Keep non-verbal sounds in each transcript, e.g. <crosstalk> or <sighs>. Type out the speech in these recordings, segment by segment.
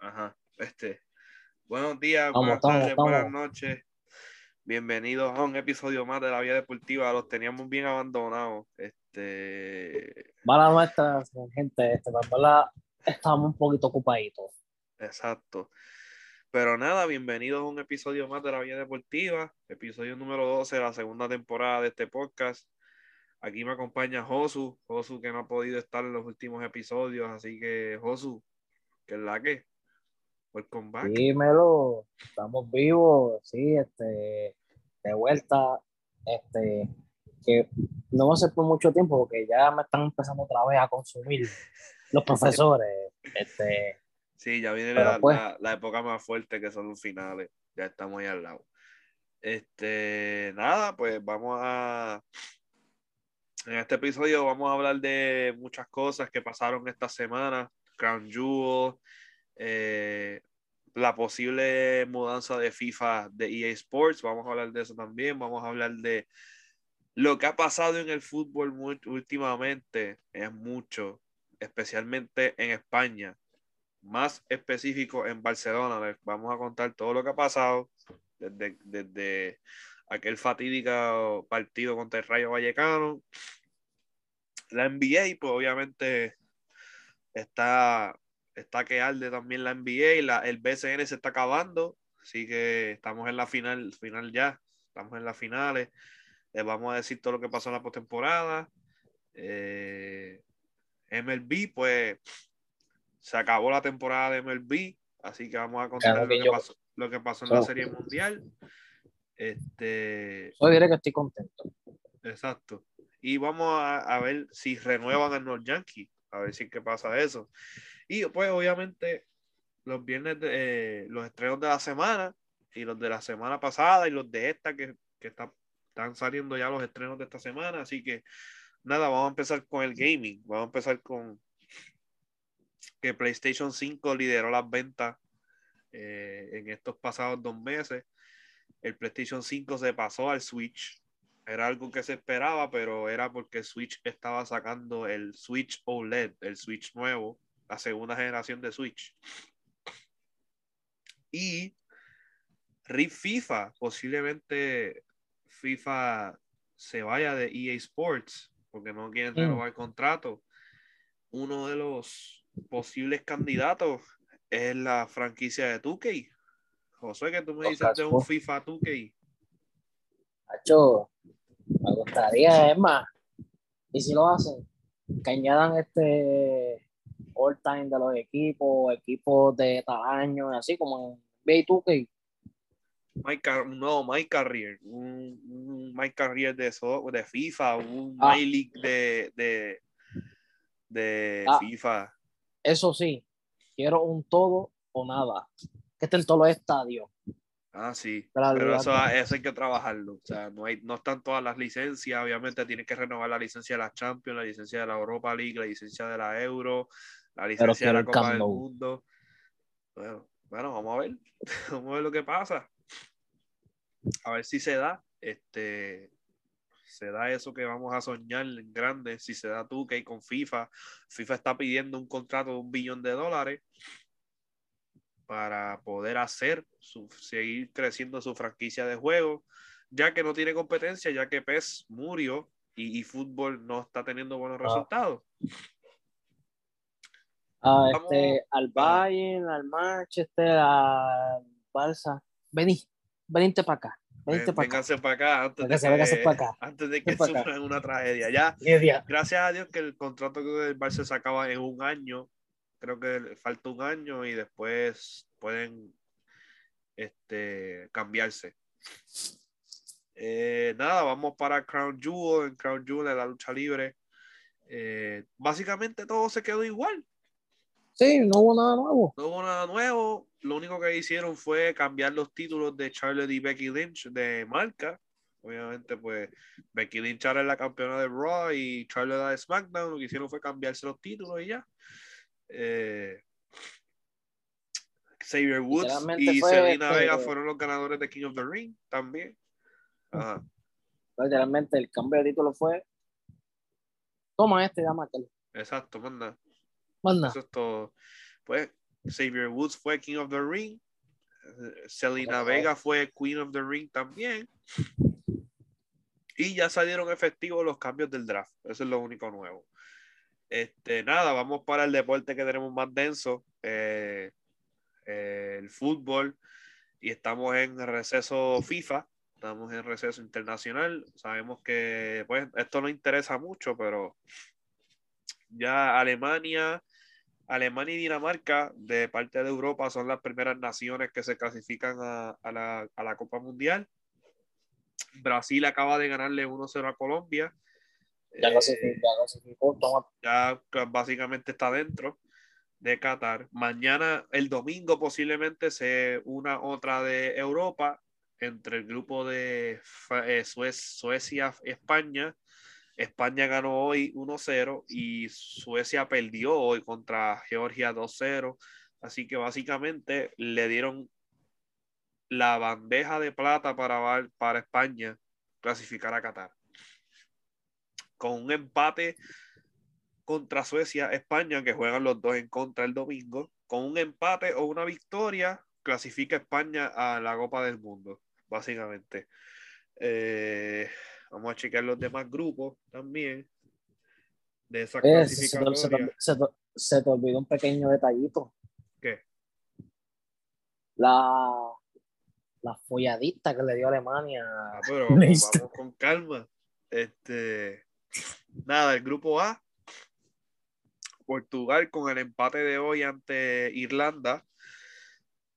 Ajá, este. Buenos días, Vamos, buenas tardes, buenas noches. Bienvenidos a un episodio más de la Vía Deportiva. Los teníamos bien abandonados. Este, Mala nuestra, gente, este, verdad estábamos un poquito ocupaditos. exacto. Pero nada, bienvenidos a un episodio más de la Vía Deportiva, episodio número 12 de la segunda temporada de este podcast. Aquí me acompaña Josu, Josu que no ha podido estar en los últimos episodios, así que Josu, que es la que, welcome back. Dímelo, estamos vivos, sí, este, de vuelta, este, que no va a ser por mucho tiempo porque ya me están empezando otra vez a consumir los profesores, este, Sí, ya viene la, pues- la- la época más fuerte que son los finales. Ya estamos ahí al lado. Este, nada, pues vamos a. En este episodio vamos a hablar de muchas cosas que pasaron esta semana. Crown Jewel, eh, la posible mudanza de FIFA de EA Sports. Vamos a hablar de eso también. Vamos a hablar de lo que ha pasado en el fútbol últimamente. Es mucho, especialmente en España más específico en Barcelona. Vamos a contar todo lo que ha pasado desde, desde aquel fatídico partido contra el Rayo Vallecano. La NBA, pues obviamente está, está que arde también la NBA. La, el BCN se está acabando, así que estamos en la final, final ya. Estamos en las finales. Les vamos a decir todo lo que pasó en la postemporada. Eh, MLB, pues se acabó la temporada de MLB, así que vamos a contar Claro lo que yo- pasó, lo que pasó en la Oh. Serie Mundial. Este, yo diré que estoy contento. exacto. Y vamos a, a ver si renuevan a los Yankees, a ver si qué pasa eso. Y pues obviamente los viernes, de, eh, los estrenos de la semana y los de la semana pasada y los de esta que, que está- están saliendo ya los estrenos de esta semana. Así que nada, vamos a empezar con el gaming. Vamos a empezar con que PlayStation 5 lideró las ventas eh, en estos pasados dos meses. El PlayStation 5 se pasó al Switch. Era algo que se esperaba, pero era porque Switch estaba sacando el Switch OLED, el Switch nuevo, la segunda generación de Switch. Y RIP FIFA, posiblemente FIFA se vaya de EA Sports porque no quieren Mm. renovar el contrato. Uno de los posibles candidatos es la franquicia de 2K. Josué, que tú me dices de un. FIFA 2K. Hacho, me gustaría, es más, y si lo hacen, que añadan este all time de los equipos, equipos de tamaño, así como en B2K. Mike Car- no, Mike Carrier, un, un Mike Carrier de, so- de FIFA, un Ah. My League de, de, de Ah. FIFA. Eso sí, quiero un todo o nada. Que estén todos los estadios. Ah, sí. Pero eso, eso hay que trabajarlo. O sea, no, hay, no están todas las licencias. Obviamente tienes que renovar la licencia de la Champions, la licencia de la Europa League, la licencia de la Euro, la licencia de la Copa del. Mundo. Bueno, bueno, vamos a ver. <laughs> vamos a ver lo que pasa. A ver si se da. Este se da eso que vamos a soñar en grande. Si se da tú que con FIFA. FIFA está pidiendo un contrato de un billón de dólares para poder hacer su, seguir creciendo su franquicia de juego, ya que no tiene competencia, ya que PES murió y, y fútbol no está teniendo buenos Ah. resultados. Ah, este, al Bayern, al Manchester, al Barça. Vení, venite para acá. Venite para acá. Para acá antes de Véngase, que, véngase pa' acá. antes de que acá. sufran una tragedia. Ya, gracias a Dios que el contrato del Barça se acaba en un año. Creo que falta un año y después pueden este, cambiarse. Eh, nada, vamos para Crown Jewel. En Crown Jewel, en la lucha libre. Eh, básicamente todo se quedó igual. Sí, no hubo nada nuevo. No hubo nada nuevo. Lo único que hicieron fue cambiar los títulos de Charlotte y Becky Lynch de marca. Obviamente, pues Becky Lynch ahora es la campeona de Raw y Charlotte de SmackDown. Lo que hicieron fue cambiarse los títulos y ya. Eh, Xavier Woods y Selena este, Vega fueron los ganadores de King of the Ring también. Ajá. Literalmente el cambio de título fue. Toma este, aquel. Exacto, manda. Manda. Eso es todo. Pues Xavier Woods fue King of the Ring. Selena Vega fue Queen of the Ring también. Y ya salieron efectivos los cambios del draft. Eso es lo único nuevo. Este, nada, vamos para el deporte que tenemos más denso, eh, eh, el fútbol. Y estamos en receso FIFA, estamos en receso internacional. Sabemos que pues, esto no interesa mucho, pero ya Alemania, Alemania y Dinamarca, de parte de Europa, son las primeras naciones que se clasifican a, la, Copa Mundial. Brasil acaba de ganarle 1-0 a Colombia. Ya, clasificó, ya básicamente está dentro de Qatar. Mañana, el domingo, posiblemente se una otra de Europa entre el grupo de eh, Suecia, España España ganó hoy 1-0 y Suecia perdió hoy contra Georgia 2-0. Así que básicamente le dieron la bandeja de plata para, para España clasificar a Qatar. Con un empate contra Suecia, España, que juegan los dos en contra el domingo, con un empate o una victoria, clasifica España a la Copa del Mundo, básicamente. Eh, Vamos a checar los demás grupos también de esa eh, se, te, olvidó un pequeño detallito. ¿Qué? La, la folladita que le dio Alemania. Ah, pero <laughs> vamos, con calma. Este, nada, el grupo A. Portugal con el empate de hoy ante Irlanda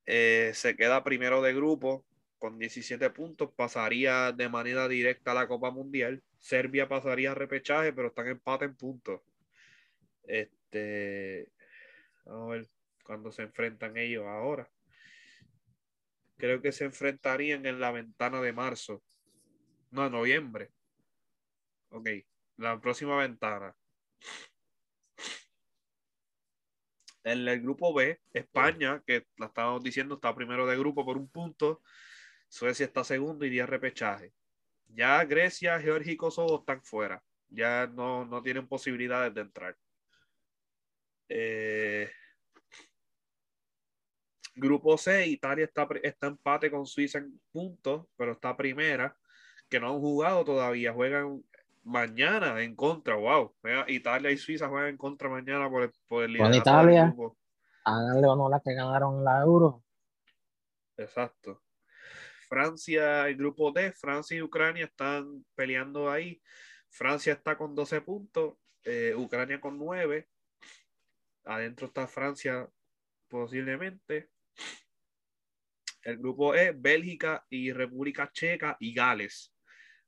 eh, se queda primero de grupo con 17 puntos, pasaría de manera directa a la Copa Mundial. Serbia pasaría a repechaje, pero están empate en puntos. Este, a ver cuándo se enfrentan ellos ahora. Creo que se enfrentarían en la ventana de marzo. No, noviembre. Ok, la próxima ventana. En el grupo B, España, que la estábamos diciendo, está primero de grupo por un punto. Suecia está segundo y 10 repechaje. Ya Grecia, Georgia y Kosovo están fuera. Ya no, tienen posibilidades de entrar. Eh, grupo C, Italia está, está empate con Suiza en puntos, pero está primera, que no han jugado todavía. Juegan mañana en contra. Wow. Italia y Suiza juegan en contra mañana por el, por el Con Italia, háganle honor a que ganaron la Euro. Exacto. Francia, el grupo D, Francia y Ucrania están peleando ahí. Francia está con 12 puntos, eh, Ucrania con 9. Adentro está Francia posiblemente. El grupo E, Bélgica y República Checa y Gales.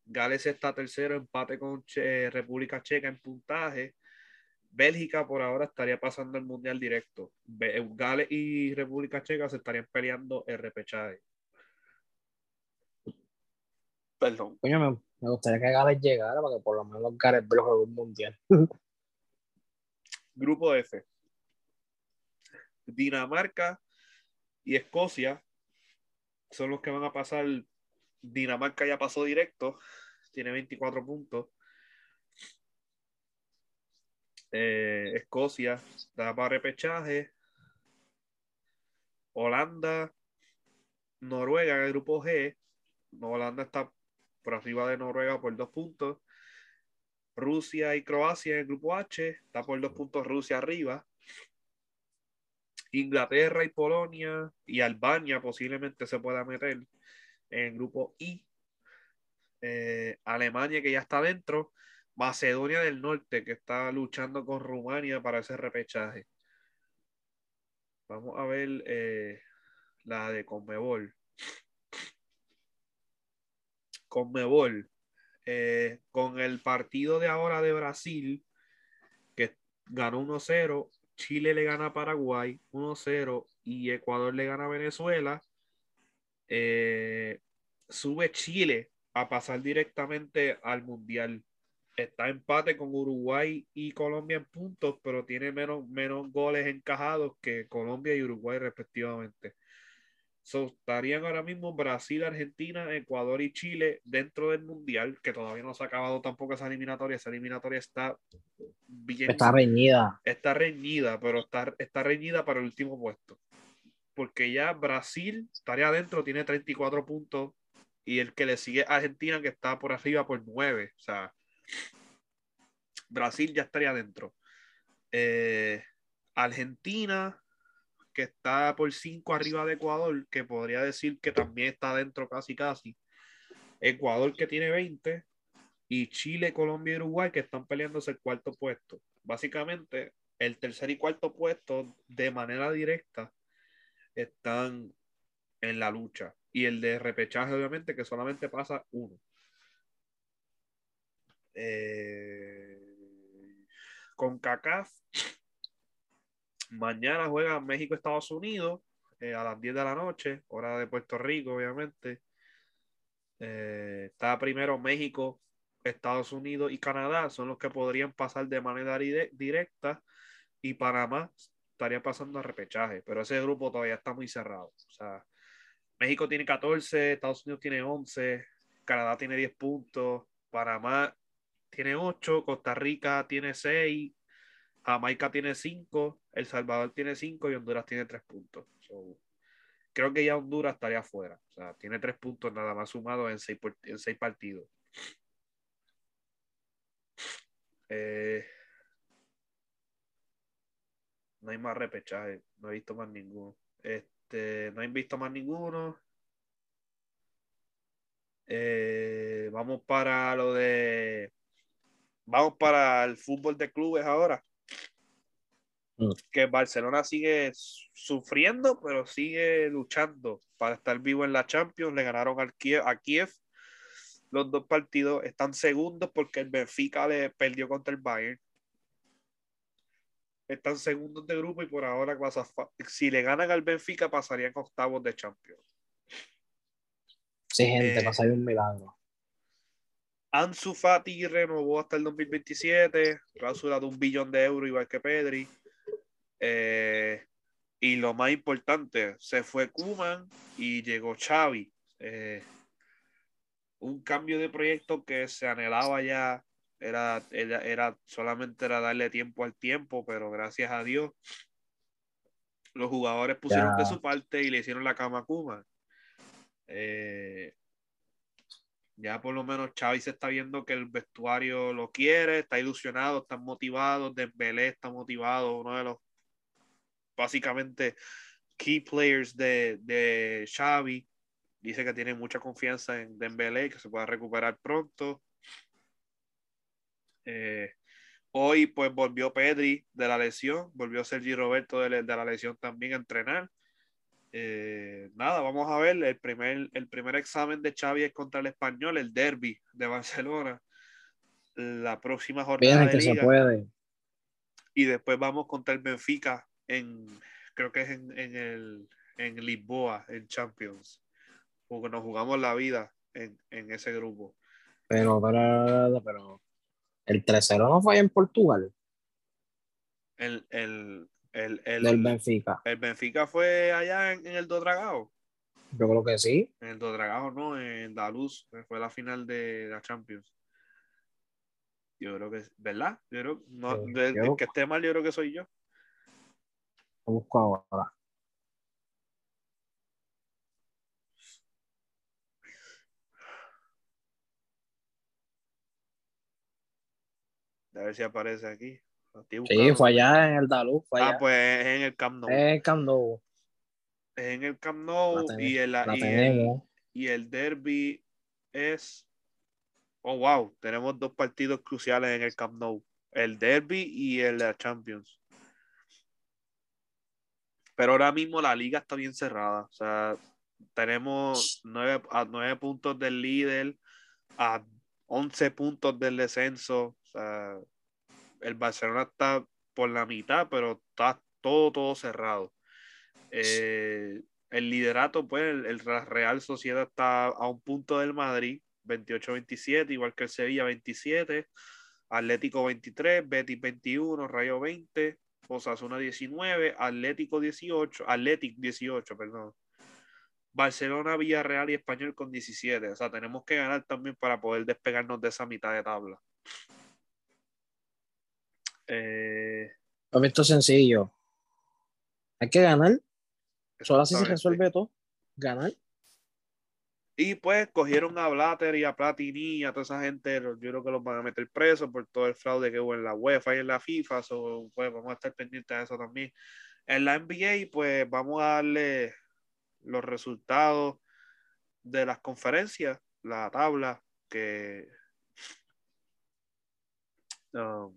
Gales está tercero, empate con República Checa en puntaje. Bélgica por ahora estaría pasando el mundial directo. Gales y República Checa se estarían peleando el repechaje. Perdón. Coño, me, gustaría que Gales llegara para que por lo menos Gales vea un mundial. Grupo F. Dinamarca y Escocia son los que van a pasar. Dinamarca ya pasó directo, tiene 24 puntos. Eh, Escocia da para repechaje. Holanda, Noruega en el grupo G. Holanda está por arriba de Noruega por dos puntos. Rusia y Croacia en el grupo H, está por dos puntos Rusia arriba. Inglaterra y Polonia y Albania posiblemente se pueda meter en el grupo I. Eh, Alemania que ya está dentro. Macedonia del Norte que está luchando con Rumania para ese repechaje. Vamos a ver eh, la de Conmebol. Conmebol, eh, con el partido de ahora de Brasil, que ganó 1-0, Chile le gana a Paraguay 1-0 y Ecuador le gana a Venezuela, eh, sube Chile a pasar directamente al Mundial. Está empate con Uruguay y Colombia en puntos, pero tiene menos, menos goles encajados que Colombia y Uruguay respectivamente. So, estarían ahora mismo Brasil, Argentina, Ecuador y Chile dentro del Mundial, que todavía no se ha acabado tampoco esa eliminatoria. Esa eliminatoria está bien. Está reñida. Está reñida, pero está, está reñida para el último puesto. Porque ya Brasil estaría adentro, tiene 34 puntos, y el que le sigue Argentina, que está por arriba por 9. O sea, Brasil ya estaría adentro. Eh, Argentina que está por 5 arriba de Ecuador, que podría decir que también está dentro casi casi. Ecuador que tiene 20 y Chile, Colombia y Uruguay que están peleándose el cuarto puesto. Básicamente, el tercer y cuarto puesto de manera directa están en la lucha. Y el de repechaje, obviamente, que solamente pasa uno. Eh, con CACAF Mañana juega México-Estados Unidos eh, a las 10 de la noche, hora de Puerto Rico, obviamente. Eh, está primero México, Estados Unidos y Canadá, son los que podrían pasar de manera directa y Panamá estaría pasando a repechaje, pero ese grupo todavía está muy cerrado. O sea, México tiene 14, Estados Unidos tiene 11, Canadá tiene 10 puntos, Panamá tiene 8, Costa Rica tiene 6, Jamaica tiene 5, El Salvador tiene 5 y Honduras tiene 3 puntos. creo que ya Honduras estaría afuera. O sea, tiene 3 puntos nada más sumados en 6 en partidos. Eh, no hay más repechaje. No he visto más ninguno. Este, no he visto más ninguno. Eh, vamos para lo de. Vamos para el fútbol de clubes ahora. Mm. que Barcelona sigue sufriendo, pero sigue luchando para estar vivo en la Champions. Le ganaron al Kiev, a Kiev. Los dos partidos están segundos porque el Benfica le perdió contra el Bayern. Están segundos de grupo y por ahora, si le ganan al Benfica, pasarían octavos de Champions. Sí, gente, eh, pasaría un milagro. Ansu Fati renovó hasta el 2027, cláusula de un billón de euros, igual que Pedri. Eh, y lo más importante, se fue Kuman y llegó Xavi. Eh, un cambio de proyecto que se anhelaba ya, era, era, solamente era darle tiempo al tiempo, pero gracias a Dios los jugadores pusieron de su parte y le hicieron la cama a Kuman. Eh, ya por lo menos Xavi se está viendo que el vestuario lo quiere, está ilusionado, está motivado, Dembélé está motivado, uno de los básicamente key players de, de Xavi. Dice que tiene mucha confianza en Dembélé, que se pueda recuperar pronto. Eh, hoy pues volvió Pedri de la lesión, volvió Sergi Roberto de, la lesión también a entrenar. Eh, nada, vamos a ver, el primer, el primer examen de Xavi es contra el español, el derby de Barcelona. La próxima jornada de liga. puede. Y después vamos contra el Benfica en, creo que es en, en, el, en Lisboa, en Champions, porque nos jugamos la vida en, en ese grupo. Pero, pero, pero, el 3-0 no fue en Portugal. El, el, el, el, Del Benfica. El Benfica fue allá en, en el Dodragao. Yo creo que sí. En el Dodragao, no, en Daluz, fue la final de la Champions. Yo creo que, ¿verdad? Yo creo, no, de, que esté mal, yo creo que soy yo. Lo busco ahora. A ver si aparece aquí. Sí, fue allá en el Dalú. ah, pues en el Camp Nou. En el Camp Nou. En el Camp Nou y, el, y, el, derby es. Oh, wow. Tenemos dos partidos cruciales en el Camp Nou: el derby y el Champions. Pero ahora mismo la liga está bien cerrada. O sea, tenemos nueve, a nueve puntos del líder, a 11 puntos del descenso. O sea, el Barcelona está por la mitad, pero está todo, todo cerrado. Eh, el liderato, pues, el, el, Real Sociedad está a un punto del Madrid, 28-27, igual que el Sevilla, 27. Atlético 23, Betis 21, Rayo 20, Osasuna 19, Atlético 18, Atlético 18, perdón. Barcelona, Villarreal y Español con 17. O sea, tenemos que ganar también para poder despegarnos de esa mitad de tabla. Eh, esto es sencillo. Hay que ganar. Solo así se resuelve todo. Ganar. Y pues cogieron a Blatter y a Platini y a toda esa gente. Yo creo que los van a meter presos por todo el fraude que hubo en la UEFA y en la FIFA. So, pues vamos a estar pendientes de eso también. En la NBA, pues vamos a darle los resultados de las conferencias, la tabla que um,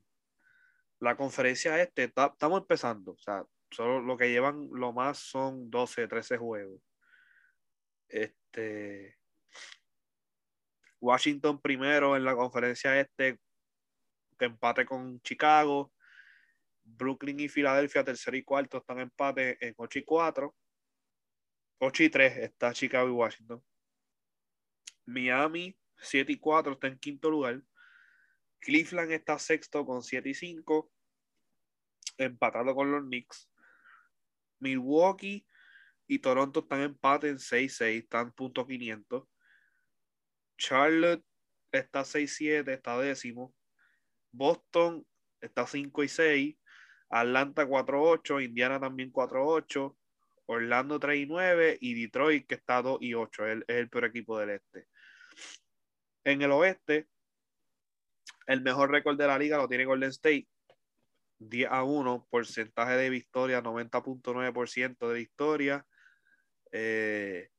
la conferencia este, estamos empezando, o sea, solo lo que llevan lo más son 12, 13 juegos. Este Washington primero en la conferencia este, que empate con Chicago. Brooklyn y Filadelfia, tercero y cuarto, están empate en 8 y 4. 8 y 3 está Chicago y Washington. Miami, 7 y 4, está en quinto lugar. Cleveland está sexto con 7 y 5, empatado con los Knicks. Milwaukee y Toronto están en empate en 6-6, están punto 500. Charlotte está 6-7, está décimo. Boston está 5 y 6. Atlanta 4-8, Indiana también 4-8. Orlando 3 y 9 y Detroit que está 2 y 8, es el, peor equipo del este. En el oeste, el mejor récord de la liga lo tiene Golden State, 10 a 1, porcentaje de victoria 90.9% de victoria. Eh,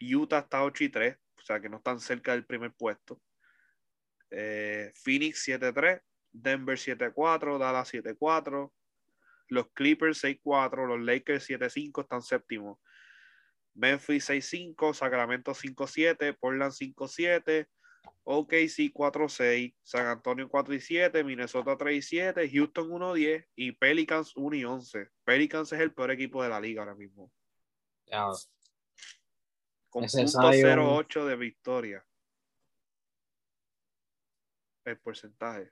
Utah está 8 y 3, o sea que no están cerca del primer puesto. Eh, Phoenix 7-3, Denver 7-4, Dallas 7-4, los Clippers 6-4, los Lakers 7-5 están séptimos. Memphis 6-5, Sacramento 5-7, Portland 5-7, OKC 4-6, San Antonio 4-7, Minnesota 3-7, Houston 1-10 y Pelicans 1-11. Pelicans es el peor equipo de la liga ahora mismo. Con .08 de victoria. El porcentaje.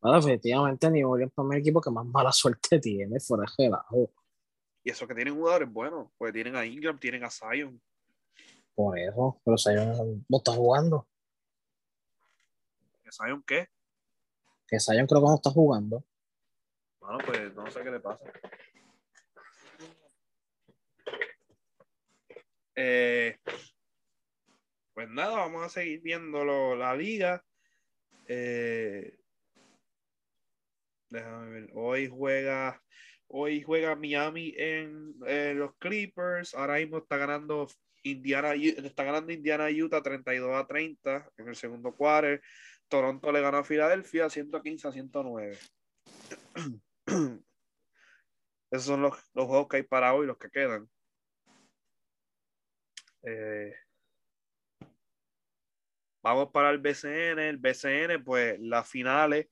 Bueno, efectivamente, New Orleans es el equipo que más mala suerte tiene fuera de. Y eso que tienen jugadores buenos, pues tienen a Ingram, tienen a Zion. Por eso, pero Zion no está jugando. ¿Zion qué? Que Zion creo que no está jugando. Bueno, pues no sé qué le pasa. Eh, pues nada, vamos a seguir viendo la liga. Eh, Déjame ver. Hoy juega, hoy juega Miami en los Clippers. Ahora mismo está ganando Indiana, está ganando Indiana Utah 32 a 30 en el segundo quarter. Toronto le ganó a Filadelfia 115 a 109. <clears throat> Esos son los, los, juegos que hay para hoy, los que quedan. Eh, vamos para el BCN. El BCN, pues las finales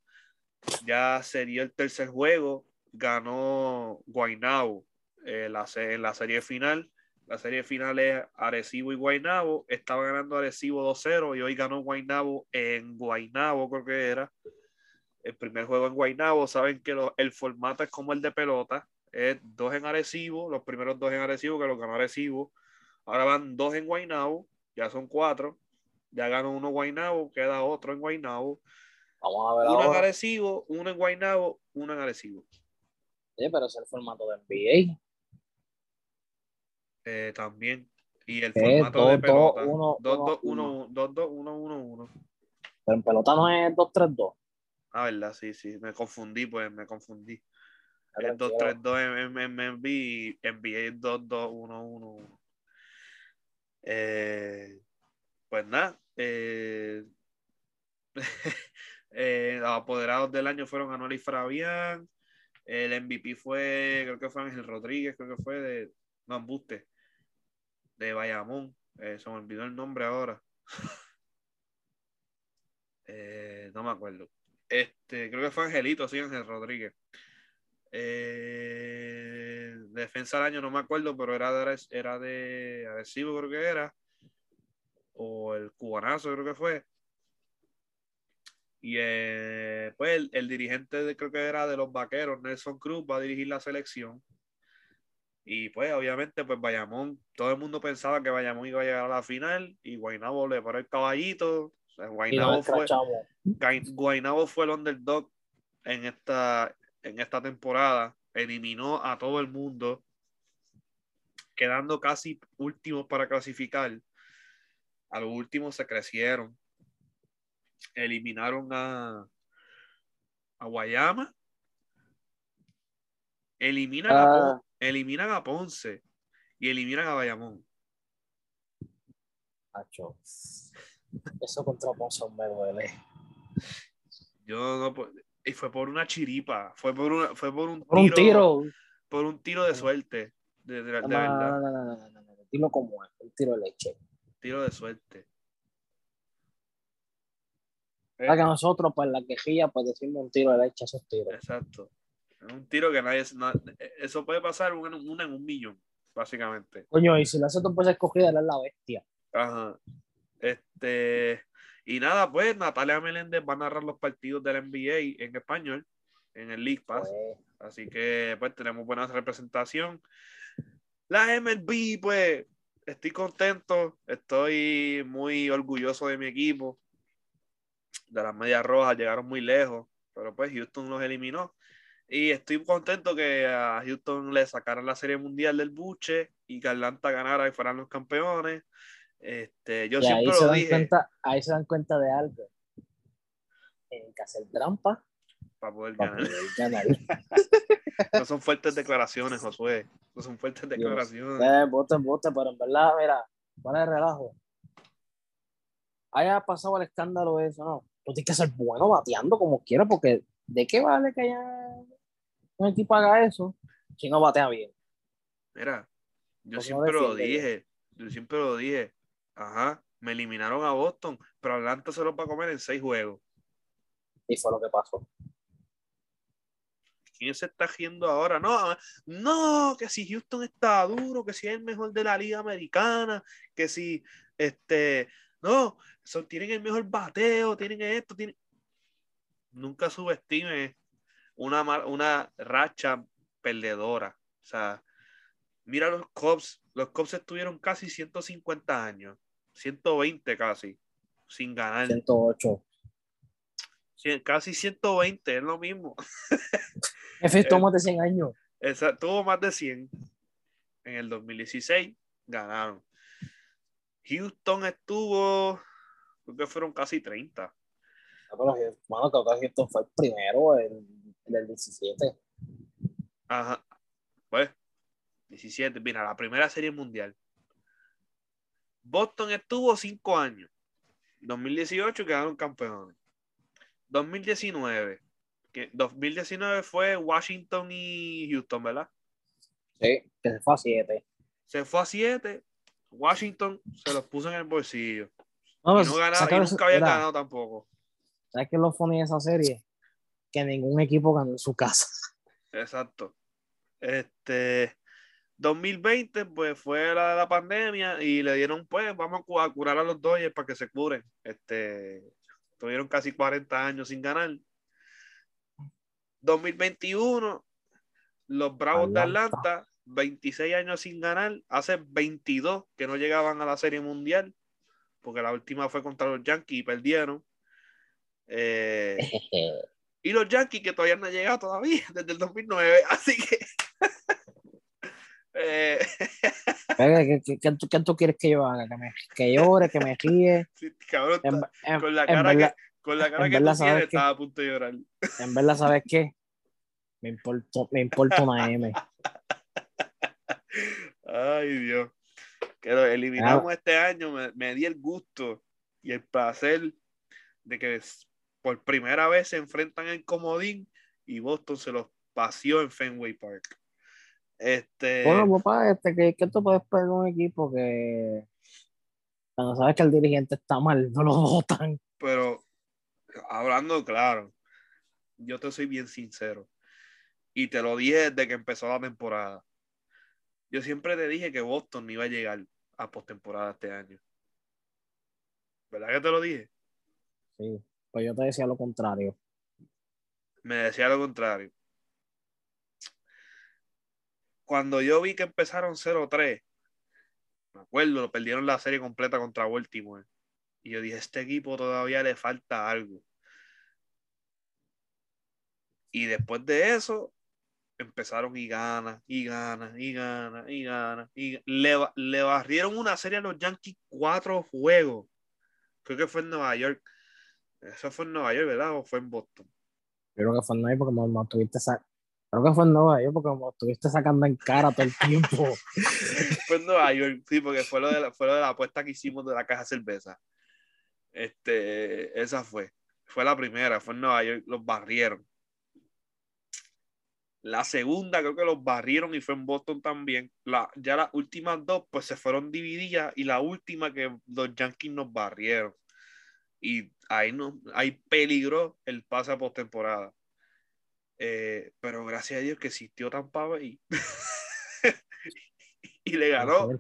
ya sería el tercer juego, ganó Guaynabo eh, en la serie final. La serie final es Arecibo y Guaynabo. Estaba ganando Arecibo 2-0 y hoy ganó Guaynabo en Guaynabo, creo que era. El primer juego en Guaynabo. Saben que el formato es como el de pelota. Es dos en Arecibo, los primeros dos en Arecibo, que los ganó Arecibo. Ahora van dos en Guaynabo, ya son cuatro. Ya ganó uno Guaynabo, queda otro en Guaynabo. Vamos a ver uno en Arecibo, uno en Guaynabo, uno en Arecibo. Sí, pero es el formato de NBA. Eh, también. Y el formato de pelota. 2-2-1-1-1. Pero en pelota no es 2-3-2. Ah, verdad, sí, sí. Me confundí, pues me confundí. Es 2-3-2 en MB y NBA es 2-2-1-1-1. Eh, pues nada. Eh, <laughs> Eh, los apoderados del año fueron y Fabián. El MVP fue, creo que fue Ángel Rodríguez, creo que fue de, no, de Bayamón. Eh, se me olvidó el nombre ahora. <laughs> Eh, no me acuerdo. Este, creo que fue Angelito, sí, Ángel Rodríguez. defensa del año no me acuerdo, pero era de, era de creo que era. O el cubanazo, creo que fue. Y eh, pues el, dirigente de, creo que era de los vaqueros, Nelson Cruz, va a dirigir la selección. Y pues obviamente pues Bayamón, todo el mundo pensaba que Bayamón iba a llegar a la final y Guaynabo le paró el caballito. O sea, Guaynabo, fue, Guaynabo fue el underdog en esta, en esta temporada. Eliminó a todo el mundo, quedando casi últimos para clasificar. A los últimos se crecieron. Eliminaron a, a Guayama. Eliminan, a, ah. eliminan a Ponce y eliminan a Bayamón. Eso contra Ponce me duele. Yo no y fue por una chiripa, fue por, una, fue por un por tiro, un tiro. Por un tiro de suerte. De, de, no, verdad. No, no, no, no, no, Tiro como es, un tiro de leche. Tiro de suerte. Para que nosotros, pues la quejilla, pues decimos un tiro de leche esos tiros. Exacto. Un tiro que nadie. eso puede pasar una, en un millón, básicamente. Coño, y si la hace pues escogida, es la bestia. Ajá. Este. Y nada, pues Natalia Meléndez va a narrar los partidos del NBA en español, en el League Pass. Pues. Así que pues tenemos buena representación. La MLB, pues estoy contento, estoy muy orgulloso de mi equipo. De las medias rojas llegaron muy lejos, pero pues Houston los eliminó. Y estoy contento que a Houston le sacaran la serie mundial del buche y que Atlanta ganara y fueran los campeones. Este, yo siempre ahí lo dije. Cuenta, ahí se dan cuenta de algo. En que hacer trampa para poder ganar. <laughs> no son fuertes declaraciones, Josué. No son fuertes declaraciones. Eh, voten, voten, pero en verdad, mira, para el relajo. Haya pasado el escándalo eso, ¿no? Tú tienes que ser bueno bateando como quieras, porque ¿de qué vale que haya un equipo haga eso si no batea bien? Mira, yo siempre lo dije, yo siempre lo dije. Ajá, me eliminaron a Boston, pero Atlanta se lo va a comer en seis juegos. Y fue lo que pasó. ¿Quién se está haciendo ahora? No, no, que si Houston está duro, que si es el mejor de la liga americana, que si, este, no, son, tienen el mejor bateo, tienen esto, tienen... Nunca subestime una, una racha perdedora. O sea, mira los Cubs, los Cubs estuvieron casi 150 años 120 casi, sin ganar. 108. casi 120, es lo mismo. <laughs> F tuvo más de 100 años. Exacto, tuvo más de 100. En el 2016 ganaron. Houston estuvo, creo que fueron casi 30. Ah, bueno, creo que Houston fue el primero en, el 17. Ajá. Pues, 17. Mira, la primera serie mundial. Boston estuvo cinco años. 2018 quedaron campeones. 2019. Que 2019 fue Washington y Houston, ¿verdad? Sí, que se fue a siete. Se fue a siete. Washington se los puso en el bolsillo. No, y no y nunca habían ganado tampoco. ¿Sabes qué es lo funny de esa serie? Que ningún equipo ganó en su casa. Exacto. Este, 2020 pues fue la de la pandemia y le dieron pues vamos a curar a los Dodgers para que se curen. Este, tuvieron casi 40 años sin ganar. 2021 los Bravos de Atlanta 26 años sin ganar, hace 22 que no llegaban a la Serie Mundial, porque la última fue contra los Yankees y perdieron. Eh, <laughs> y los Yankees que todavía no han llegado todavía <laughs> desde el 2009, así que <laughs> eh... ¿Qué, tú, quieres que yo haga? ¿Que, me, que llore, que me ríe? cabrón, con, la cara que, con la cara que tú tienes, estaba a punto de llorar. En verdad, ¿sabes qué? Me importa, me importa una M. Ay, Dios. Que lo eliminamos este año, me, me di el gusto y el placer de que por primera vez se enfrentan en Comodín y Boston se los paseó en Fenway Park. Este... Bueno, papá, este, que, que tú puedes perder un equipo que cuando sabes que el dirigente está mal, no lo <laughs> votan. Pero, hablando claro, yo te soy bien sincero. Y te lo dije desde que empezó la temporada. Yo siempre te dije que Boston no iba a llegar a postemporada este año. ¿Verdad que te lo dije? Sí, pues yo te decía lo contrario. Me decía lo contrario. cuando yo vi que empezaron 0-3, me acuerdo, lo perdieron la serie completa contra Baltimore. Y yo dije, este equipo todavía le falta algo. Y después de eso, empezaron y ganan, y ganan, y ganan, y ganan. Y le, le barrieron una serie a los Yankees cuatro juegos. Creo que fue en Nueva York. Eso fue en Nueva York, ¿verdad? ¿O fue en Boston? Creo que fue en Nueva York porque me, tuviste Creo que fue en Nueva York porque me estuviste sacando en cara todo el tiempo. <laughs> fue en Nueva York, sí, porque fue lo, de la, fue lo de la apuesta que hicimos de la caja de cerveza. Este, esa fue. Fue la primera, fue en Nueva York, los barrieron. La segunda creo que los barrieron y fue en Boston también. La, ya las últimas dos pues se fueron divididas y la última que los Yankees nos barrieron. Y ahí, no, ahí peligró el pase a postemporada. Eh, pero gracias a Dios que existió Tampa Bay. <laughs> y le ganó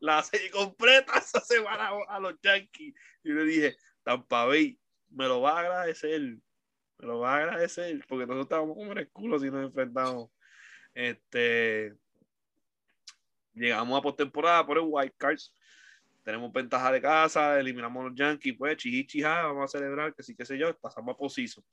la serie completa esa semana a los Yankees. Y le dije, Tampa Bay, me lo va a agradecer me lo va a agradecer porque nosotros estábamos como en el si nos enfrentamos. Este, llegamos a postemporada por el White Cards. Tenemos ventaja de casa, eliminamos a los Yankees, pues chihichija, vamos a celebrar, que sí, qué sé yo, pasamos a posizo.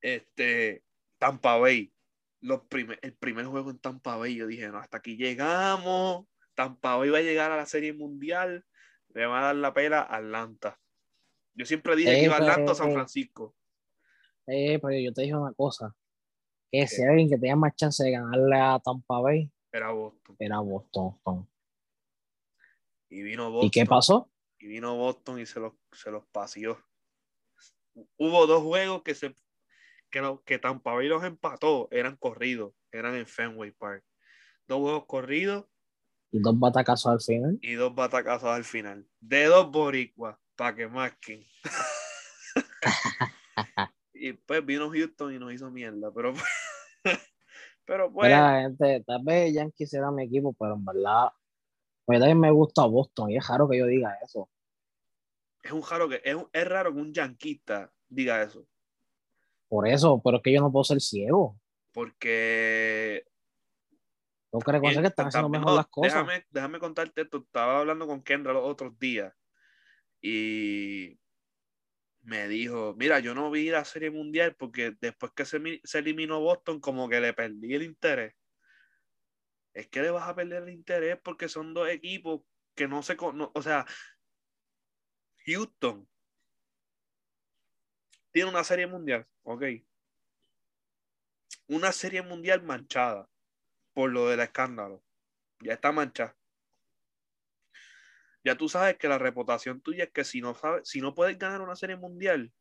Este, Tampa Bay, los primer, el primer juego en Tampa Bay, yo dije, no, hasta aquí llegamos. Tampa Bay va a llegar a la Serie Mundial, le va a dar la pela a Atlanta. Yo siempre dije que iba a Atlanta o San Francisco. Eh, pero yo te dije una cosa. Que si alguien que tenía más chance de ganarle a Tampa Bay, era Boston. Era Boston. Y vino Boston. ¿Y qué pasó? Y vino Boston y se los, se los paseó. Hubo dos juegos que se que, que Tampa Bay los empató, eran corridos, eran en Fenway Park. Dos juegos corridos. Y dos batacazos al final. Y dos batacazos al final. De dos boricuas para que masquen. <laughs> y pues vino Houston y nos hizo mierda, pero <laughs> pero pues gente, tal vez Yankees era mi equipo, pero en verdad pues también me gusta Boston y es raro que yo diga eso. Es un raro que es, es raro que un yanquista diga eso. Por eso, pero es que yo no puedo ser ciego. Porque ¿Tú crees que están haciendo mejor las cosas? Déjame, déjame contarte esto. Estaba hablando con Kendra los otros días y me dijo, mira, yo no vi la serie mundial porque después que se, se eliminó Boston, como que le perdí el interés. Es que le vas a perder el interés porque son dos equipos que no se conocen, o sea, Houston tiene una serie mundial, ok. Una serie mundial manchada por lo del escándalo. Ya está manchada ya tú sabes que la reputación tuya es que si no, sabes, si no puedes ganar una serie mundial,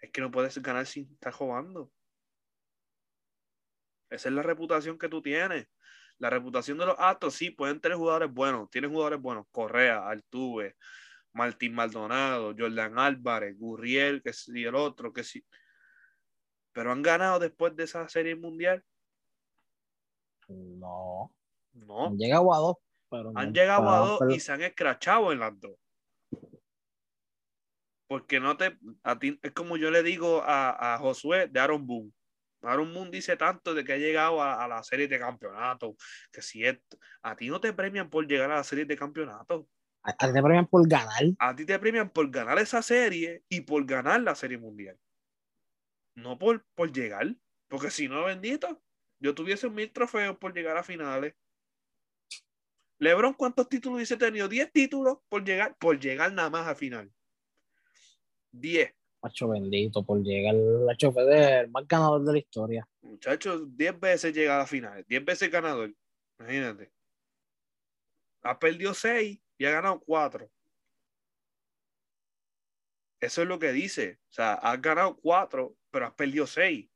es que no puedes ganar sin estar jugando. Esa es la reputación que tú tienes. La reputación de los Astros, sí, pueden tener jugadores buenos. Tienen jugadores buenos. Correa, Altuve, Martín Maldonado, Jordan Álvarez, Gurriel, que sí, el otro, que sí. Pero han ganado después de esa serie mundial. No. No. Han llegado a dos han llegado a dos y se han escrachado en las dos. Porque no te. A ti, es como yo le digo a, a Josué de Aaron Boone. Aaron Boone dice tanto de que ha llegado a, la serie de campeonato. Que si esto. A ti no te premian por llegar a la serie de campeonato. A, ti te premian por ganar. A ti te premian por ganar esa serie y por ganar la serie mundial. No por, por llegar. Porque si no, bendito, yo tuviese mil trofeos por llegar a finales. LeBron, ¿cuántos títulos dice tenido? 10 títulos por llegar, por llegar nada más a final. 10. Macho bendito, por llegar la chofer el más ganador de la historia. Muchachos, 10 veces llega a finales, 10 veces ganador. Imagínate. Ha perdido 6 y ha ganado 4. Eso es lo que dice. O sea, has ganado 4, pero has perdido 6.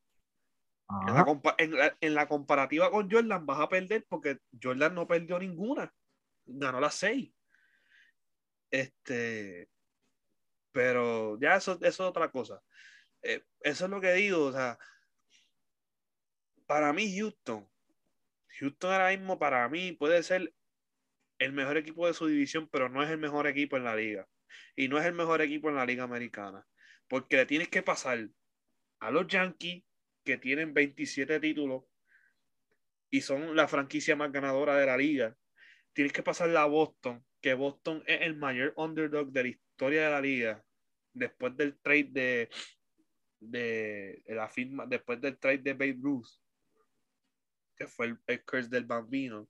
En la, comparativa con Jordan vas a perder porque Jordan no perdió ninguna. Ganó las seis. Este, pero ya eso, es otra cosa. Eh, eso es lo que digo. O sea, para mí, Houston, Houston ahora mismo para mí puede ser el mejor equipo de su división, pero no es el mejor equipo en la liga. Y no es el mejor equipo en la liga americana. Porque le tienes que pasar a los Yankees, que tienen 27 títulos, y son la franquicia más ganadora de la liga, tienes que pasarla a Boston, que Boston es el mayor underdog de la historia de la liga, después del trade de, de, la firma, después del trade de Babe Ruth, que fue el, el curse del bambino.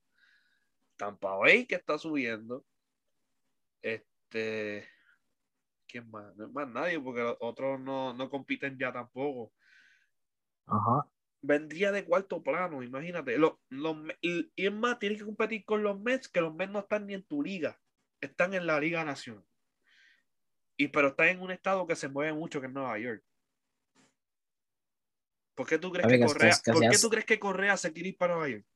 Tampa Bay que está subiendo. Este. ¿Quién más? No es más nadie, porque los otros no, no compiten ya tampoco. Ajá. Vendría de cuarto plano, imagínate. Los, los, y, y es más, tienes que competir con los Mets, que los Mets no están ni en tu liga. Están en la Liga Nacional. Y pero están en un estado que se mueve mucho, que es Nueva York. ¿Por qué tú crees que Correa, ¿por qué tú crees que Correa se quiere ir para Nueva York?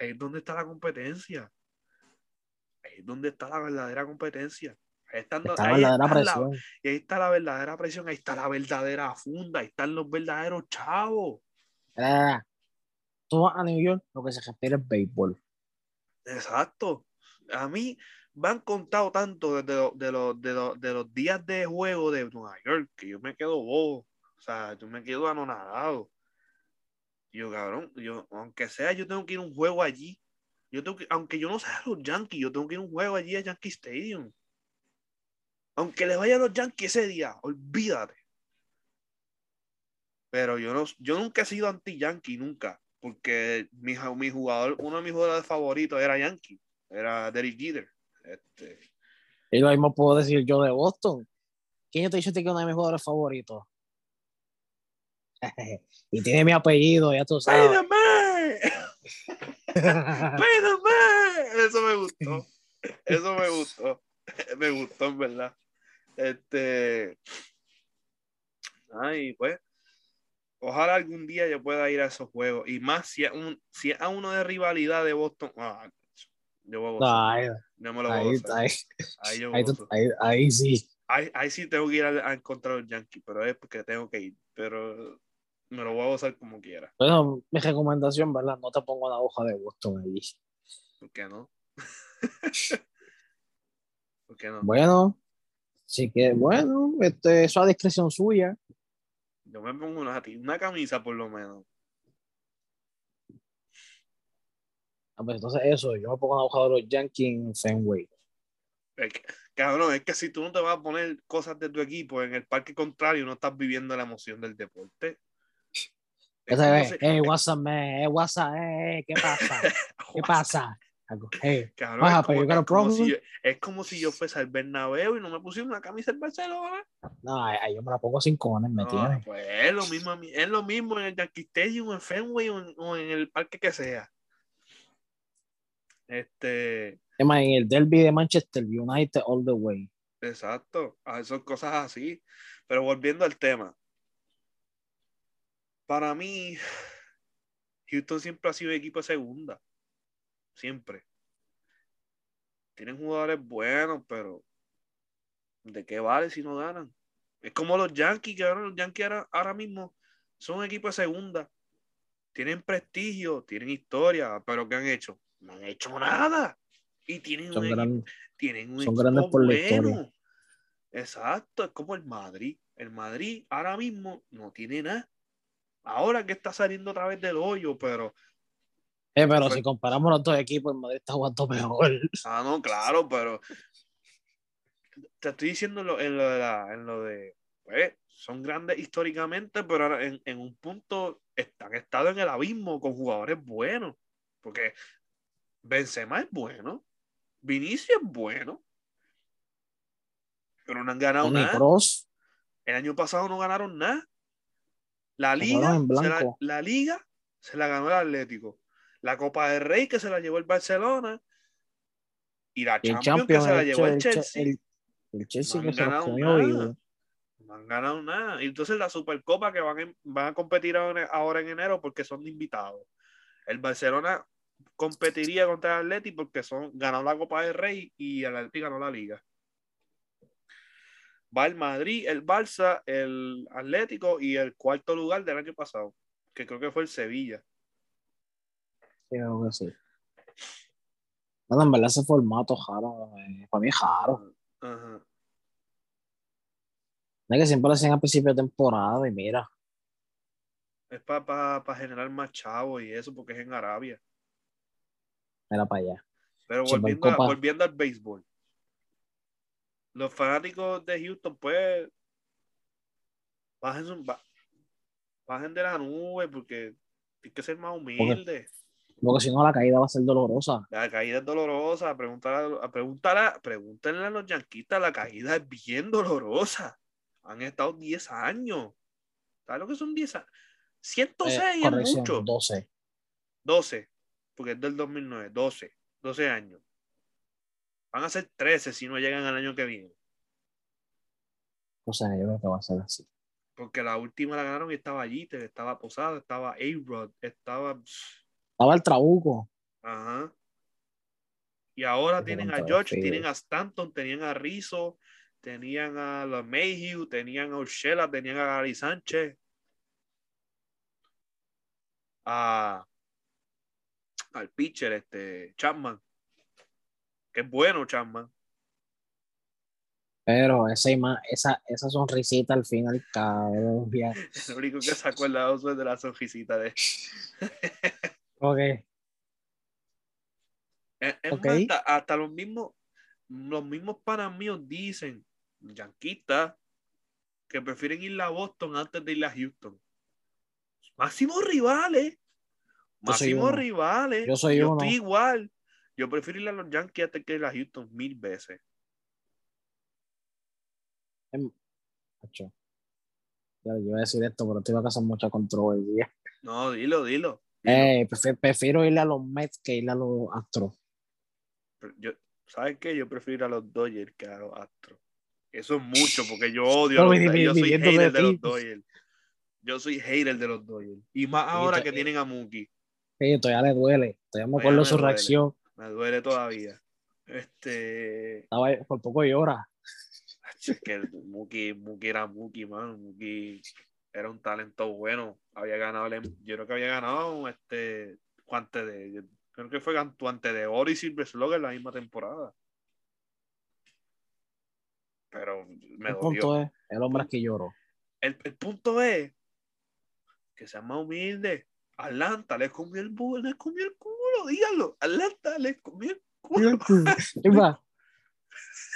Ahí es donde está la competencia. Ahí es donde está la verdadera competencia. Ahí, están, Está ahí la verdadera está la- presión. y ahí está la verdadera presión, ahí está la verdadera funda, ahí están los verdaderos chavos. Mira, Tú vas a New York, lo que se refiere es béisbol. Exacto. A mí me han contado tanto desde lo- de, los- de, los- de los días de juego de Nueva York que yo me quedo bobo. O sea, yo me quedo anonadado. Yo, cabrón, yo, aunque sea, yo tengo que ir a un juego allí. Yo tengo que, aunque yo no sea los Yankees, yo tengo que ir a un juego allí a Yankee Stadium. Aunque le vaya a los Yankees ese día, olvídate. Pero yo no, yo nunca he sido anti-Yankee, nunca. Porque mi, mi jugador, uno de mis jugadores favoritos era Yankee, era Derek Jeter. Este, Y lo mismo puedo decir yo de Boston. ¿Quién yo te dice que es uno de mis jugadores favoritos? <laughs> y tiene mi apellido, ya tú sabes. Eso me gustó. Eso me gustó. <laughs> Me gustó, en verdad. Este. Ay, pues. Ojalá algún día yo pueda ir a esos juegos. Y más si es, un, si es a uno de rivalidad de Boston. ah, yo voy a No, gozar. ahí, Yo me lo voy a ahí, gozar. ahí, Ahí yo ahí, ahí- ahí sí. Ahí, ahí sí tengo que ir a, a encontrar los Yankees, pero es porque tengo que ir. Pero me lo voy a gozar como quiera. Bueno, mi recomendación, ¿verdad? No te pongo la hoja de Boston allí. ¿Por qué no? <laughs> ¿Por qué no? Bueno, sí que, bueno, este, eso a discreción suya. Yo me pongo una, una camisa por lo menos. Ah, pues entonces eso, yo me pongo la hoja de los Yankees en Fenway. Es que, cabrón, es que si tú no te vas a poner cosas de tu equipo en el parque contrario, no estás viviendo la emoción del deporte. Es es, hey, what's up, man? Hey, what's up? Hey, ¿qué pasa? <laughs> ¿Qué pasa? Algo, Hey, Cabrón, What es, como, es si yo, es como si yo fuese al Bernabéu y no me pusiera una camisa del Barcelona. no, ahí yo me la pongo sin cojones, ¿me No, pues es lo mismo, es lo mismo en el Yankee Stadium, en Fenway o en, o en el parque que sea. Este, Es más, en el derby de Manchester United all the way. exacto, ah, son cosas así. Pero volviendo al tema, para mí, <sighs> Houston siempre ha sido equipo de segunda, siempre. Tienen jugadores buenos, pero ¿de qué vale si no ganan? Es como los Yankees, que ahora los Yankees ahora, ahora mismo son un equipo de segunda. Tienen prestigio, tienen historia, pero ¿qué han hecho? No han hecho nada. Y tienen Son, un, gran- tienen un son equipo grandes por la bueno. historia. Exacto, es como el Madrid. El Madrid ahora mismo no tiene nada. Ahora que está saliendo otra vez del hoyo, pero Eh, pero Fue- si comparamos los dos equipos, el Madrid está jugando mejor. Ah, no, claro, pero te estoy diciendo en lo, en lo de la, en lo de, pues, son grandes históricamente, pero en, en un punto están estado en el abismo con jugadores buenos, porque Benzema es bueno, Vinicius es bueno, pero no han ganado nada. Cross, El año pasado no ganaron nada. La liga, se la liga se la ganó el Atlético. La Copa del Rey que se la llevó el Barcelona. Y la Champions, que se la llevó el el, Chelsea. el- el Chelsea No han ganado nada. No han ganado nada. Y entonces la Supercopa que van, en- van a competir ahora en enero porque son invitados. El Barcelona competiría contra el Atleti porque son, ganó la Copa del Rey y el Atleti ganó la Liga. Va el Madrid, el Barça, el Atlético y el cuarto lugar del año pasado, que creo que fue el Sevilla. Creo que sí. No, en verdad ese formato jaro, eh, para mí es jaro. Ajá. Es que siempre lo hacen a principio de temporada y mira. Es para generar más chavos y eso, porque es en Arabia. Era para allá. Pero volviendo, volviendo al béisbol. Los fanáticos de Houston, pues, bajen, bajen de la nube porque hay que ser más humilde. Porque, si no, la caída va a ser dolorosa. La caída es dolorosa. Pregúntale, a, pregúntale a los yanquistas, la caída es bien dolorosa. Han estado 10 años. ¿Sabes lo que son 10 años? 106 eh, es mucho. 12. 12, porque es del 2009. 12. 12 años. Van a ser 13 si no llegan al año que viene. O sea, yo creo que va a ser así. Porque la última la ganaron y estaba allí, estaba Posada, estaba A-Rod, estaba. Estaba el Trabuco. Ajá. Y ahora tienen a George, tienen a Stanton, tenían a Rizzo, tenían a los Mayhew, tenían a Urshela, tenían a Gary Sánchez. A, al pitcher, este, Chapman. Que es bueno, Chapman. Pero esa, esa, esa sonrisita al final, cabrón. <laughs> Lo único que se acuerda es de la sonrisita de. <laughs> ok. Es, okay. hasta, los mismos, los mismos panas míos dicen, yanquistas, que prefieren ir a Boston antes de ir a Houston. Máximos rivales. Máximos rivales. Yo soy Yo estoy igual. Yo prefiero ir a los Yankees antes que ir a Houston mil veces. Em, yo iba a decir esto, pero te iba a causar mucha controversia. No, dilo, dilo. Eh, prefiero, irle a los Mets que ir a los Astros. Yo, ¿Sabes qué? Yo prefiero ir a los Dodgers que a los Astros. Eso es mucho, porque yo odio a los Dodgers. Yo soy hater de los Dodgers. Yo soy hater de los Dodgers. Y más ahora que tienen a Mookie. Sí, todavía le duele. Todavía me acuerdo su reacción. Me duele todavía. Este. Estaba por poco llora. Es que Muki era Muki, man. Muki era un talento bueno. Había ganado, yo creo que había ganado este guante de, creo que fue guante de oro y Silver Slugger la misma temporada. Pero me el punto es, el hombre es que lloró. El, el, punto es que sea más humilde. Atlanta le comió el, le comió el culo, dígalo. Atlanta le comió el culo. <laughs>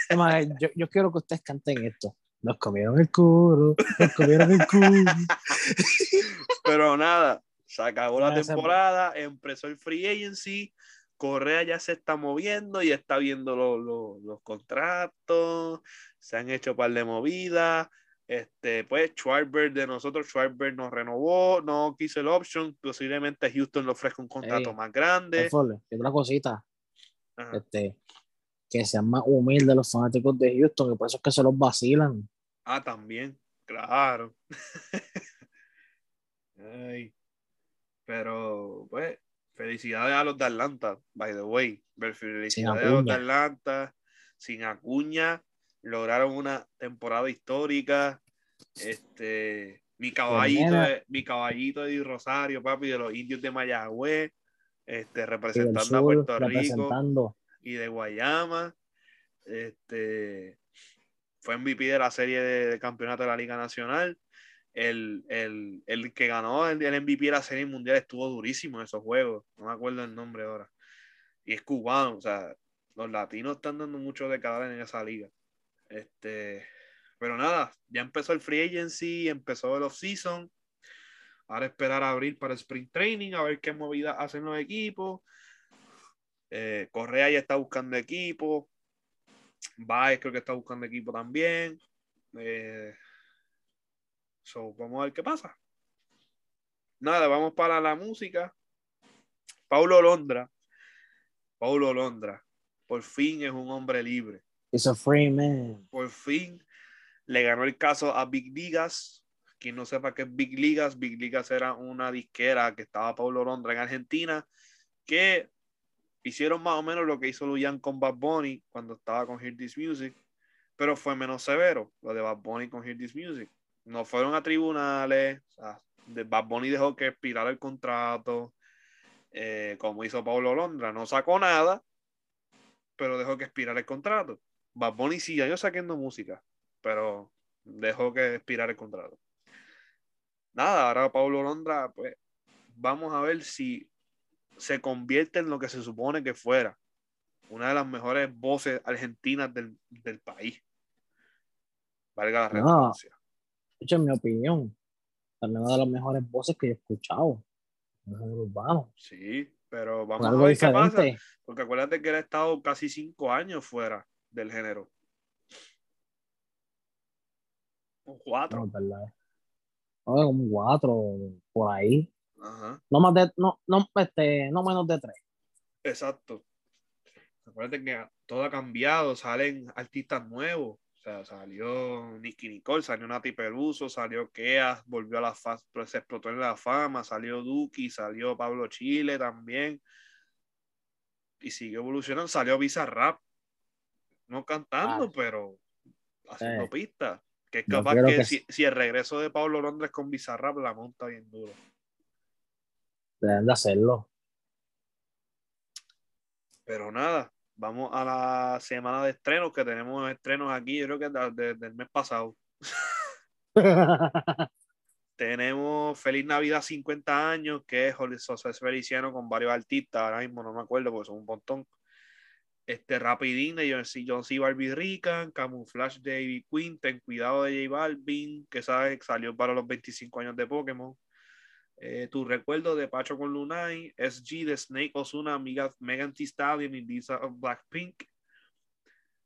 <laughs> yo, yo, quiero que ustedes canten esto. Nos comieron el culo, nos comieron el culo. <laughs> Pero nada, se acabó la temporada, empezó el free agency, Correa ya se está moviendo y está viendo los contratos, se han hecho un par de movidas. Este, pues Schwarber de nosotros, Schwarber nos renovó, no quiso el option, posiblemente Houston le ofrezca un contrato más grande. Es otra cosita. Este, que sean más humildes los fanáticos de Houston, y por eso es que se los vacilan. Ah, también, claro. <laughs> Pero, pues, felicidades a los de Atlanta, by the way. Felicidades a los de Atlanta, sin Acuña, lograron una temporada histórica. Este, mi caballito, de, mi caballito de Rosario, papi, de los indios de Mayagüez, este, representando a Puerto Rico y de Guayama. Este, fue MVP de la serie de, campeonato de la Liga Nacional. El, que ganó el, el, MVP de la serie mundial estuvo durísimo en esos juegos. No me acuerdo el nombre ahora. Y es cubano, o sea, los latinos están dando mucho de cada en esa liga. Este, pero nada, ya empezó el free agency, empezó el off-season. Ahora esperar a abrir para el sprint training, a ver qué movidas hacen los equipos. Eh, Correa ya está buscando equipo. Baez creo que está buscando equipo también. Eh, vamos a ver qué pasa. Nada, vamos para la música. Paulo Londra. Paulo Londra. Por fin es un hombre libre. Es a free man. Por fin le ganó el caso a Big Ligas. Quien no sepa qué es Big Ligas, Big Ligas era una disquera que estaba Paulo Londra en Argentina, que hicieron más o menos lo que hizo Luyan con Bad Bunny cuando estaba con Hear This Music, pero fue menos severo lo de Bad Bunny con Hear This Music. No fueron a tribunales, o de Bad Bunny dejó que expirara el contrato, eh, como hizo Pablo Londra, no sacó nada, pero dejó que expirara el contrato. Bad Bunny siguió sacando música, pero dejó que expirar el contrato. nada, ahora Pablo Londra, pues vamos a ver si se convierte en lo que se supone que fuera. Una de las mejores voces argentinas del, del país. Valga la redundancia. No, en mi opinión, también una de las mejores voces que he escuchado. Urbano. Sí, pero vamos a ver qué pasa. Porque acuérdate que él ha estado casi cinco años fuera del género. Un cuatro. No, verdad. No, como cuatro, por ahí. No más de, no, no, este, no menos de tres. Exacto. Acuérdate que todo ha cambiado, salen artistas nuevos. O sea, salió Nicky Nicole, salió Nati Peruso, salió Kea, volvió a la fama, se explotó en la fama, salió Duki, salió Pablo Chile también. Y siguió evolucionando, salió Bizarrap. No cantando, ah. pero haciendo pistas. Que es capaz que, Si, el regreso de Pablo Londres con Bizarrap la monta bien duro. Deben de hacerlo. Pero nada, vamos a la semana de estrenos, que tenemos estrenos aquí, yo creo que desde el mes pasado. <laughs> tenemos Feliz Navidad 50 años, que es José Feliciano con varios artistas, ahora mismo no me acuerdo porque son un montón este Rapidín de John C. John C. Barbie Rican, Camouflage de Ivy Queen, Ten Cuidado de J Balvin, que sabes, salió para los 25 años de Pokémon. Eh, tu recuerdo de Pacho con Lunay, SG de Snake Osuna, Megan Thee Stallion y Lisa of Blackpink.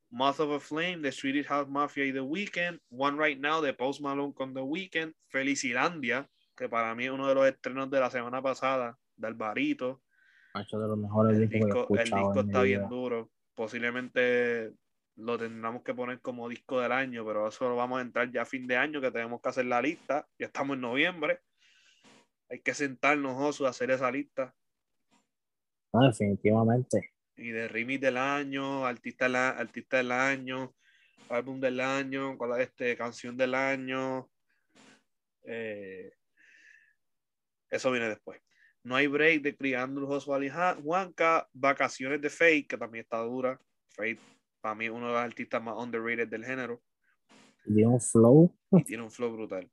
Moth of a Flame de Swedish House Mafia y The Weeknd. One Right Now de Post Malone con The Weeknd. Felicilandia, que para mí es uno de los estrenos de la semana pasada, de Alvarito. De los mejores el disco, el disco está bien duro. Posiblemente lo tendremos que poner como disco del año, pero eso lo vamos a entrar ya a fin de año, que tenemos que hacer la lista. Ya estamos en noviembre. Hay que sentarnos, Josu, a hacer esa lista. definitivamente. Y de remix del año, artista, la, artista del año, álbum del año, este, canción del año. Eh, eso viene después. No hay break de Criando Josué y Juanca. Vacaciones de Fake, que también está dura. Fake, para mí, uno de los artistas más underrated del género. Tiene un flow. Y tiene un flow brutal.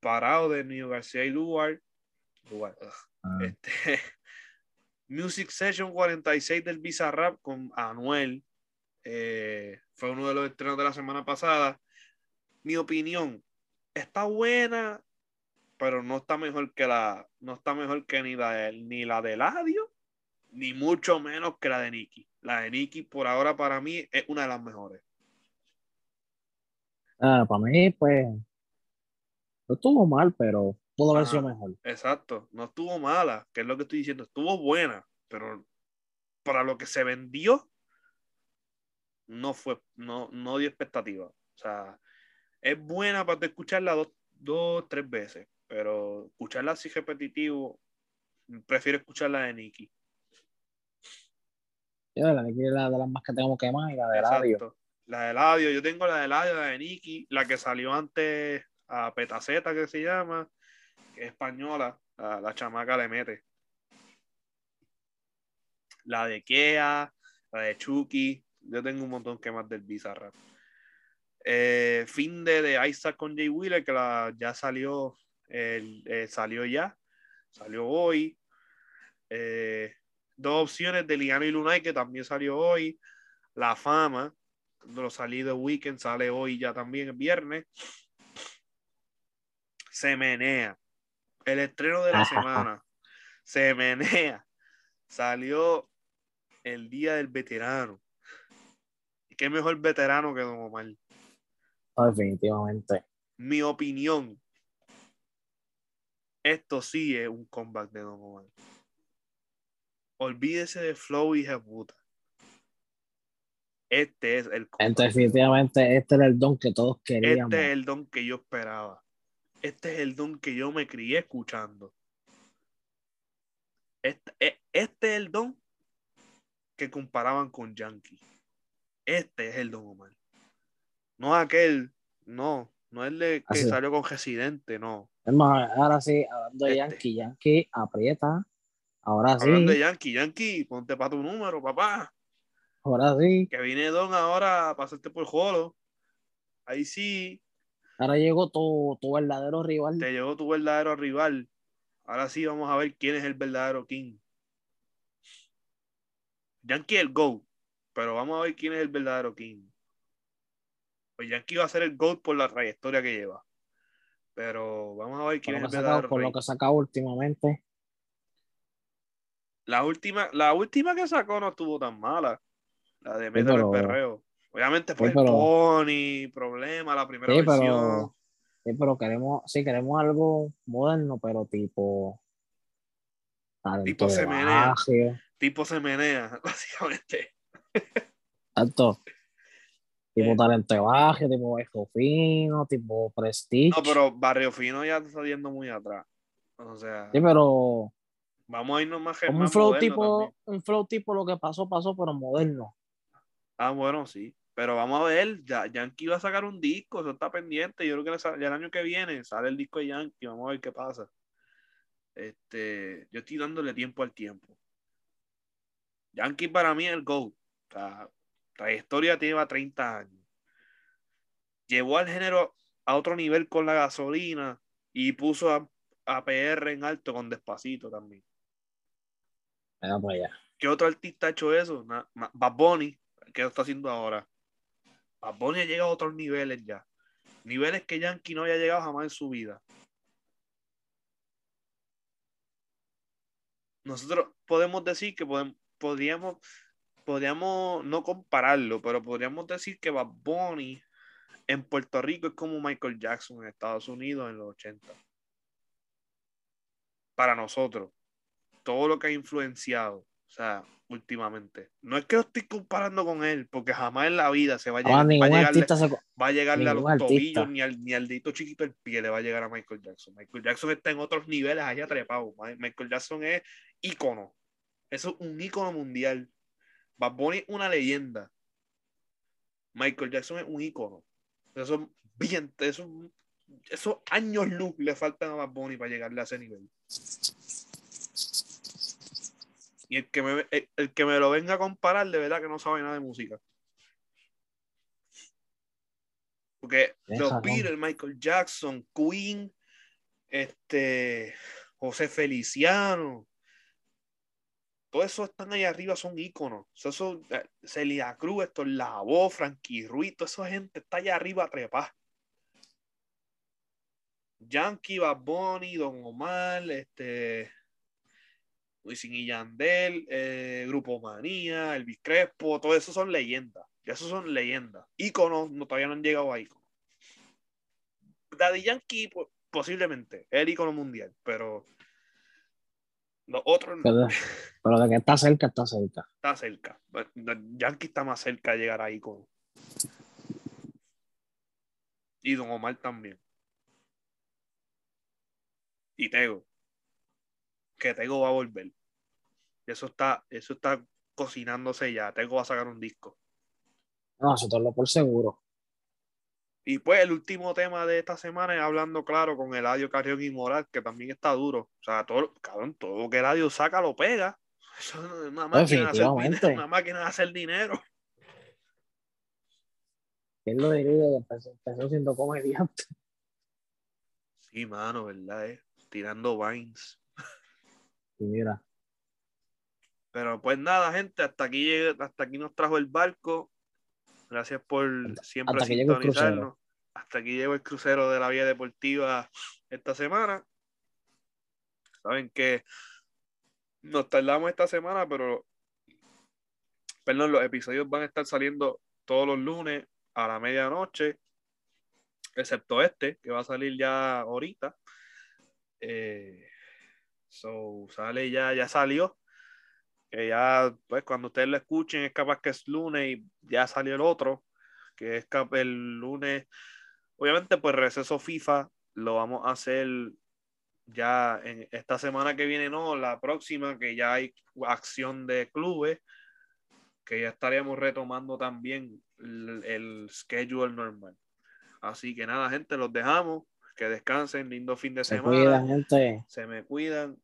Parado de New García y Lugar. Ah. Este, <laughs> Music Session 46 del Bizarrap con Anuel. Eh, fue uno de los estrenos de la semana pasada. Mi opinión, está buena, pero no está mejor que la, no está mejor que ni la de, ni la de Ladio, ni mucho menos que la de Nicky. La de Nicky por ahora para mí es una de las mejores. Ah, para mí, pues, no estuvo mal, pero pudo haber sido mejor. Exacto, no estuvo mala, que es lo que estoy diciendo, estuvo buena, pero para lo que se vendió, no fue, no, no dio expectativa. O sea, es buena para escucharla dos, dos, tres veces, pero escucharla así repetitivo, prefiero escucharla de Nicky. la de Nicky es la de las más que tengo que más y la de Ladio. La de Ladio, yo tengo la de Ladio, la de Nicky, la que salió antes a Petaceta que se llama, española, la, chamaca le mete. La de Kea, la de Chucky, yo tengo un montón que más del Bizarrap. Eh, fin de, de Isaac con Jay Wheeler, que la, ya salió eh, salió ya, salió hoy. Eh, dos opciones de Liano y Lunay, que también salió hoy. La Fama, lo salí de Weekend, sale hoy ya también el viernes. Se menea. El estreno de la semana. Se menea. Salió el día del veterano. ¿Y qué mejor veterano que Don Omar? Definitivamente. Mi opinión, esto sí es un comeback de Don Omar. Olvídese de Flow y puta. Este es el comeback. definitivamente, este era el don que todos queríamos. Este es el don que yo esperaba. Este es el don que yo me crié escuchando. Este, e, este es el don que comparaban con Yankee. Este es el Don Omar. No aquel, no, no es el de que salió con Residente, no. Es más, ahora sí, hablando de este. Yankee, Yankee aprieta. Ahora sí. Hablando de Yankee, Yankee, ponte para tu número, papá. Ahora sí. Que viene Don ahora a pasarte por jolo. Ahí sí. Ahora llegó tu, tu verdadero rival. Te llegó tu verdadero rival. Ahora sí vamos a ver quién es el verdadero King. Yankee el GOAT, pero vamos a ver quién es el verdadero King. Pues Yankee va a ser el GOAT por la trayectoria que lleva. Pero vamos a ver quién Por es el ha sacado, verdadero por lo que ha sacado últimamente. La última, la última que sacó no estuvo tan mala. La de Metal pero- el Perreo. Obviamente fue Sí, el Pony, problema, la primera Sí, versión. pero, sí, pero queremos, sí, queremos algo moderno, pero tipo. Tipo se menea. barrio, Tipo se menea, básicamente. Alto. Tipo Eh. talento de barrio, tipo bajo fino, tipo prestige. No, pero Barrio Fino ya está saliendo muy atrás. O sea, Sí, pero vamos a irnos más, como un más flow tipo, también. un flow tipo lo que pasó, pasó, pero moderno. Ah, bueno, sí. Pero vamos a ver, ya, Yankee va a sacar un disco, eso está pendiente. Yo creo que ya el año que viene sale el disco de Yankee, vamos a ver qué pasa. Este, yo estoy dándole tiempo al tiempo. Yankee para mí es el GOAT. O sea, trayectoria lleva 30 años. Llevó al género a otro nivel con la gasolina y puso a, a PR en alto con Despacito también. Para allá. ¿Qué otro artista ha hecho eso? Bad Bunny, ¿qué lo está haciendo ahora? Bad Bunny ha llegado a otros niveles ya. Niveles que Yankee no había llegado jamás en su vida. Nosotros podemos decir que podem- podríamos, podríamos no compararlo, pero podríamos decir que Bad Bunny en Puerto Rico es como Michael Jackson en Estados Unidos en los 80. Para nosotros, todo lo que ha influenciado, o sea, últimamente. No es que lo estoy comparando con él, porque jamás en la vida se va a llegar, va a llegarle, artista se. va a llegarle a los artista. tobillos ni al, ni al dedito chiquito del pie le va a llegar a Michael Jackson. Michael Jackson está en otros niveles allá trepado. Michael Jackson es ícono. Eso es un ícono mundial. Bad Bunny es una leyenda. Michael Jackson es un ícono. Eso es bien, eso, esos años luz le faltan a Bad Bunny para llegarle a ese nivel. Y el que me, el, el que me lo venga a comparar, de verdad que no sabe nada de música. Porque los. Beatles, Michael Jackson, Queen, este, José Feliciano, todos esos están ahí arriba, son íconos. O sea, eso, eh, Celia Cruz, Héctor Lavoe, Frankie Ruiz, toda esa gente está allá arriba a trepar. Yankee, Bad Bunny, Don Omar, este, Wisin y Yandel, eh, Grupo Manía, Elvis Crespo, todo eso son leyendas. Ya esos son leyendas. Íconos, no, todavía no han llegado a íconos. Daddy Yankee, po- posiblemente, es el ícono mundial, pero los otros no. Pero, pero de que está cerca, está cerca. está cerca. Yankee está más cerca de llegar a ícono. Y Don Omar también. Y Tego. Que Tego va a volver. Eso está, eso está cocinándose ya. Tego va a sacar un disco. No, eso te lo por seguro. Y pues el último tema de esta semana es hablando claro con Eladio Carrión y Moral, que también está duro. O sea, todo, cabrón, todo lo que Eladio saca lo pega. <laughs> Eso es una máquina, de hacer dinero, una máquina de hacer dinero. ¿Quién lo diría? que Empezó, empezó siendo comediante. Sí, mano, ¿verdad? eh? Tirando vines. Y mira, Pero pues nada, gente, hasta aquí, llegue- hasta aquí nos trajo el barco. Gracias por siempre hasta sintonizarnos. Hasta aquí llegó el crucero de la vía deportiva esta semana. Saben que nos tardamos esta semana, pero perdón, los episodios van a estar saliendo todos los lunes a la medianoche, excepto este, que va a salir ya ahorita. Eh, so, sale ya, ya salió que ya, pues cuando ustedes lo escuchen, es capaz que es lunes y ya salió el otro, que es el lunes. Obviamente, pues receso FIFA lo vamos a hacer ya en esta semana que viene, no, la próxima, que ya hay acción de clubes, que ya estaríamos retomando también el, el schedule normal. Así que nada, gente, los dejamos. Que descansen, lindo fin de se semana. cuida, gente. Se me cuidan.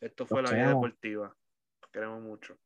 Esto fue Los la vida deportiva. Queremos mucho.